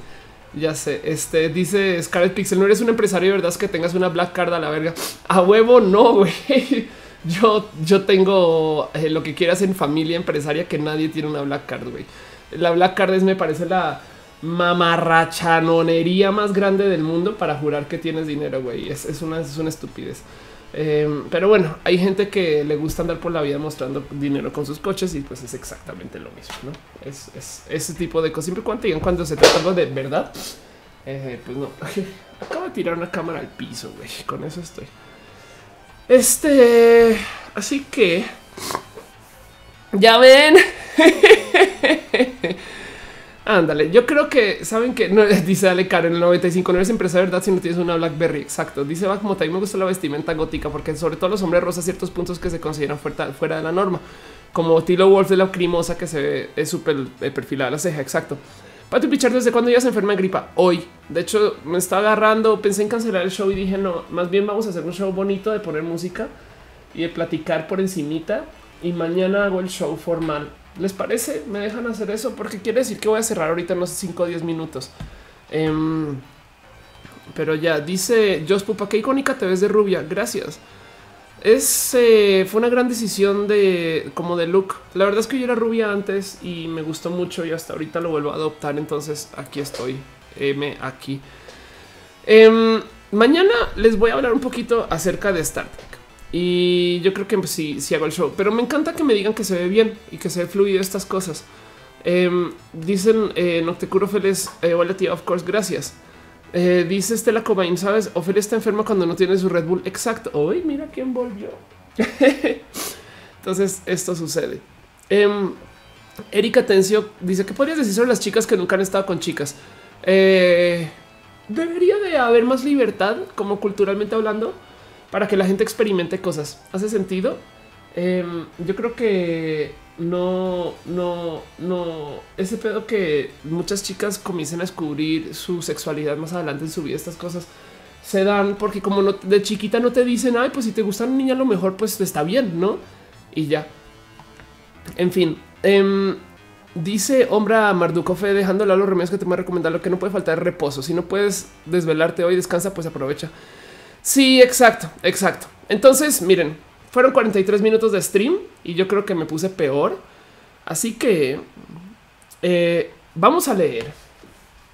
Ya sé, este dice Scarlet Pixel, no eres un empresario verdad es que tengas una black card a la verga. A huevo, no, <laughs> güey. Yo, yo tengo eh, lo que quieras en familia empresaria que nadie tiene una black card, güey. La black card es, me parece la, mamarrachanonería más grande del mundo para jurar que tienes dinero, güey. Es, una, es una estupidez. Em, pero bueno, hay gente que le gusta andar por la vida mostrando dinero con sus coches y pues es exactamente lo mismo, ¿no? Es, ese tipo de cosas. Siempre cuando digan cuando se trata de verdad, eh, pues no. <laughs> Acabo de tirar una cámara al piso, güey. Con eso estoy. Este, así que ya ven. <laughs> Ándale, yo creo que saben que <laughs> dice Ale Karen el 95 no eres empresa verdad si no tienes una Blackberry. Exacto. Dice como también me gusta la vestimenta gótica porque sobre todo los hombres rosas ciertos puntos que se consideran fuera, fuera de la norma, como Tilo Wolf de la crimosa que se ve es súper eh, perfilada la ceja. Exacto. Pati Pichard, ¿desde cuando ya se enferma de gripa? Hoy. De hecho, me estaba agarrando, pensé en cancelar el show y dije no, más bien vamos a hacer un show bonito de poner música y de platicar por encimita y mañana hago el show formal ¿Les parece? ¿Me dejan hacer eso? Porque quiere decir que voy a cerrar ahorita unos 5 o 10 minutos. Em, pero ya, dice Jos Pupa, qué icónica te ves de rubia. Gracias. Es, eh, fue una gran decisión de como de look. La verdad es que yo era rubia antes y me gustó mucho y hasta ahorita lo vuelvo a adoptar. Entonces aquí estoy, M aquí. Em, mañana les voy a hablar un poquito acerca de Star Trek. Y yo creo que pues, sí, sí hago el show, pero me encanta que me digan que se ve bien y que se ve fluido estas cosas. Em, dicen eh, Noctecuro Feliz, eh, hola of course, gracias. Eh, dice Estela Cobain, sabes, Ophelia está enferma cuando no tiene su Red Bull. Exacto. Hoy mira quién volvió. <laughs> Entonces esto sucede. Em, Erika Tencio dice que podrías decir sobre las chicas que nunca han estado con chicas. Eh, debería de haber más libertad, como culturalmente hablando para que la gente experimente cosas. ¿Hace sentido? Em, yo creo que no, no, no, ese pedo que muchas chicas comiencen a descubrir su sexualidad más adelante en su vida, estas cosas se dan porque como de chiquita no te dicen, ay, pues si te gusta una niña, a lo mejor pues está bien, ¿no? Y ya. En fin, em, dice Hombra Marducofe dejándole a los remedios que te voy a recomendar lo que no puede faltar reposo. Si no puedes desvelarte hoy, descansa, pues aprovecha. Sí, exacto, exacto. Entonces, miren, fueron 43 minutos de stream y yo creo que me puse peor. Así que eh, vamos a leer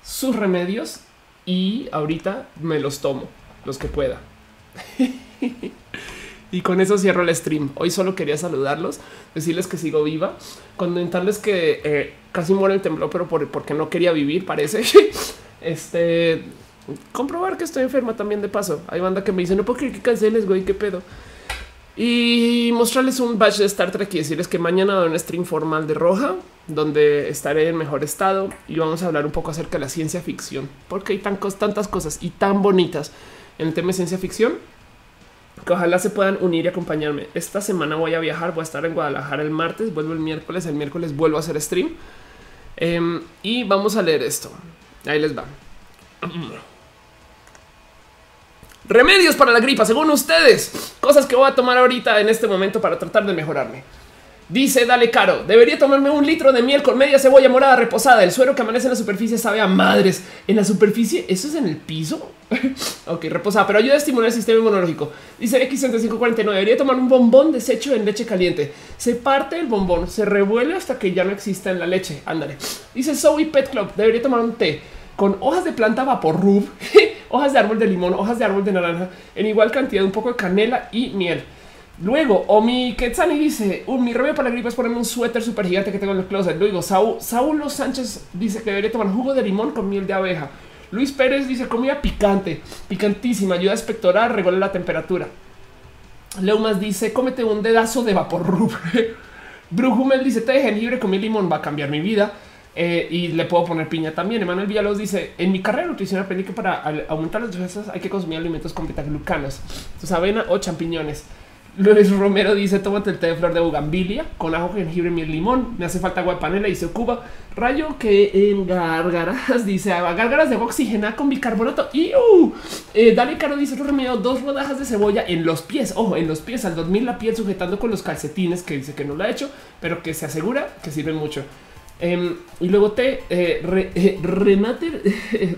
sus remedios y ahorita me los tomo, los que pueda. <laughs> y con eso cierro el stream. Hoy solo quería saludarlos, decirles que sigo viva, comentarles que eh, casi muere el temblor, pero porque no quería vivir, parece. <laughs> este comprobar que estoy enferma también de paso. Hay banda que me dice no puedo creer que canceles, güey, qué pedo. Y mostrarles un batch de Star Trek y decirles que mañana va un stream formal de Roja, donde estaré en mejor estado y vamos a hablar un poco acerca de la ciencia ficción, porque hay tantas cosas y tan bonitas en el tema de ciencia ficción que ojalá se puedan unir y acompañarme. Esta semana voy a viajar, voy a estar en Guadalajara el martes, vuelvo el miércoles, el miércoles vuelvo a hacer stream em, y vamos a leer esto. Ahí les va. <clears throat> Remedios para la gripa, según ustedes. Cosas que voy a tomar ahorita en este momento para tratar de mejorarme. Dice, dale caro, debería tomarme un litro de miel con media cebolla morada reposada. El suero que amanece en la superficie sabe a madres. En la superficie, ¿eso es en el piso? <laughs> ok, reposada, pero ayuda a estimular el sistema inmunológico. Dice X3549, debería tomar un bombón deshecho en leche caliente. Se parte el bombón, se revuelve hasta que ya no exista en la leche. Ándale. Dice Zoe Pet Club, debería tomar un té con hojas de planta vapor rub, <laughs> hojas de árbol de limón, hojas de árbol de naranja, en igual cantidad, un poco de canela y miel. Luego, Omi Quetzani dice: un Mi remedio para la gripe es ponerme un suéter súper gigante que tengo en el closet. Luego, Saúl, Saulo Sánchez dice que debería tomar jugo de limón con miel de abeja. Luis Pérez dice: Comida picante, picantísima, ayuda a espectorar, regula la temperatura. Leumas dice: Cómete un dedazo de vapor rub. <laughs> Brujumel dice: Té de jengibre con miel limón va a cambiar mi vida. Eh, y le puedo poner piña también. Emanuel Villalobos dice: En mi carrera de nutrición aprendí que para aumentar las defensas hay que consumir alimentos con betaglucanos, avena o champiñones. Luis Romero dice: Tómate el té de flor de bugambilia con ajo, jengibre, miel, limón. Me hace falta agua de panela se ocupa. Rayo que en gárgaras dice: ah, Gárgaras de con bicarbonato. Y uh, eh, Dale Caro dice: Remedio, dos rodajas de cebolla en los pies. Ojo, en los pies al dormir la piel sujetando con los calcetines, que dice que no lo ha hecho, pero que se asegura que sirve mucho. Em, y luego te eh, eh, Renater,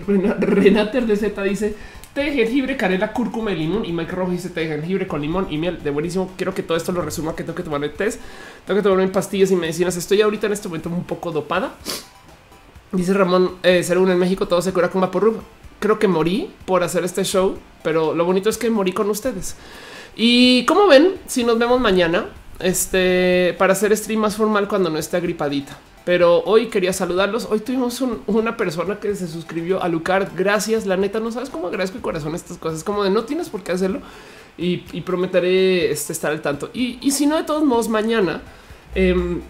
<laughs> Renater de Z dice té de jengibre, canela, cúrcuma y limón. Y Mike Rojo dice té de jengibre con limón y miel. De buenísimo. Quiero que todo esto lo resuma que tengo que tomar el test. Tengo que tomarme pastillas y medicinas. Estoy ahorita en este momento un poco dopada. Dice Ramón, eh, ser uno en México todo se cura con Vaporub. Creo que morí por hacer este show, pero lo bonito es que morí con ustedes. Y como ven, si nos vemos mañana, este para hacer stream más formal cuando no esté agripadita pero hoy quería saludarlos. Hoy tuvimos una persona que se suscribió a Lucar. Gracias. La neta, no sabes cómo agradezco el corazón estas cosas, como de no tienes por qué hacerlo y, prometeré este, estar al tanto. Y, si no, de todos modos, mañana em,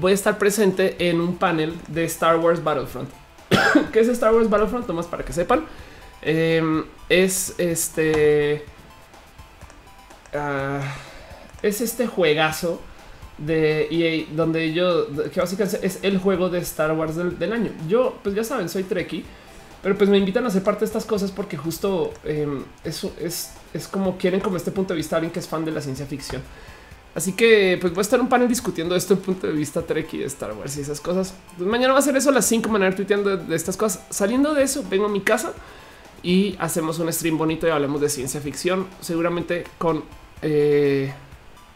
voy a estar presente en un panel de Star Wars Battlefront. <coughs> ¿Qué es Star Wars Battlefront? Nomás para que sepan. Em, es este. Ah, es este juegazo de EA, donde yo, que básicamente es el juego de Star Wars del, año. Yo, pues ya saben, soy Trekkie, pero pues me invitan a ser parte de estas cosas porque justo em, eso es, es como quieren, como este punto de vista, alguien que es fan de la ciencia ficción. Así que pues voy a estar un panel discutiendo esto en punto de vista Trekkie de Star Wars y esas cosas. Pues, mañana va a ser eso a las 5 maneras tuiteando de, estas cosas. Saliendo de eso, vengo a mi casa y hacemos un stream bonito y hablemos de ciencia ficción, seguramente con eh,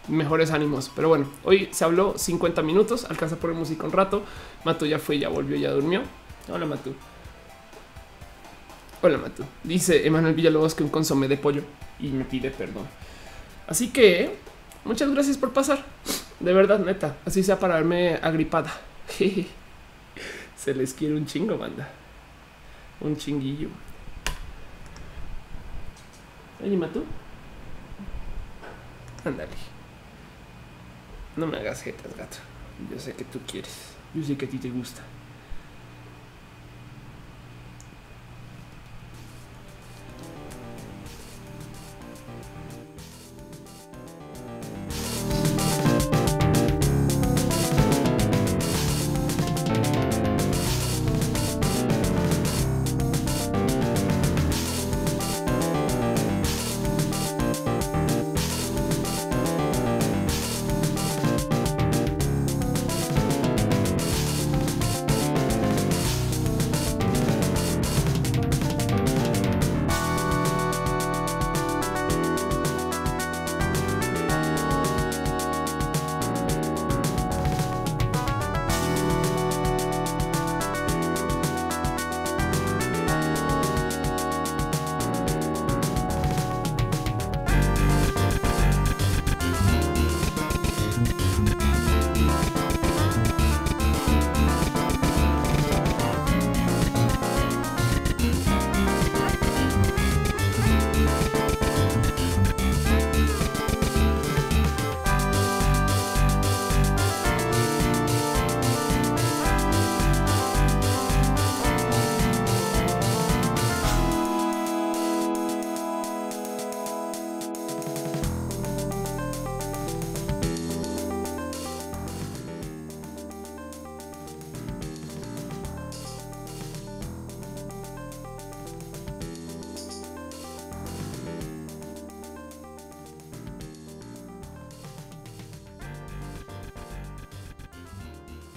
mejores ánimos. Pero bueno, hoy se habló 50 minutos, alcanza por poner música un rato. Matu ya fue, ya volvió, ya durmió. Hola Matu. Hola Matu. Dice Emanuel Villalobos que un consomé de pollo y me pide perdón. Así que muchas gracias por pasar. De verdad, neta, así sea para verme agripada. <laughs> Se les quiere un chingo, banda. Un chinguillo. Oye, Matu. Ándale. No me hagas jetas, gato. Yo sé que tú quieres. Yo sé que a ti te gusta.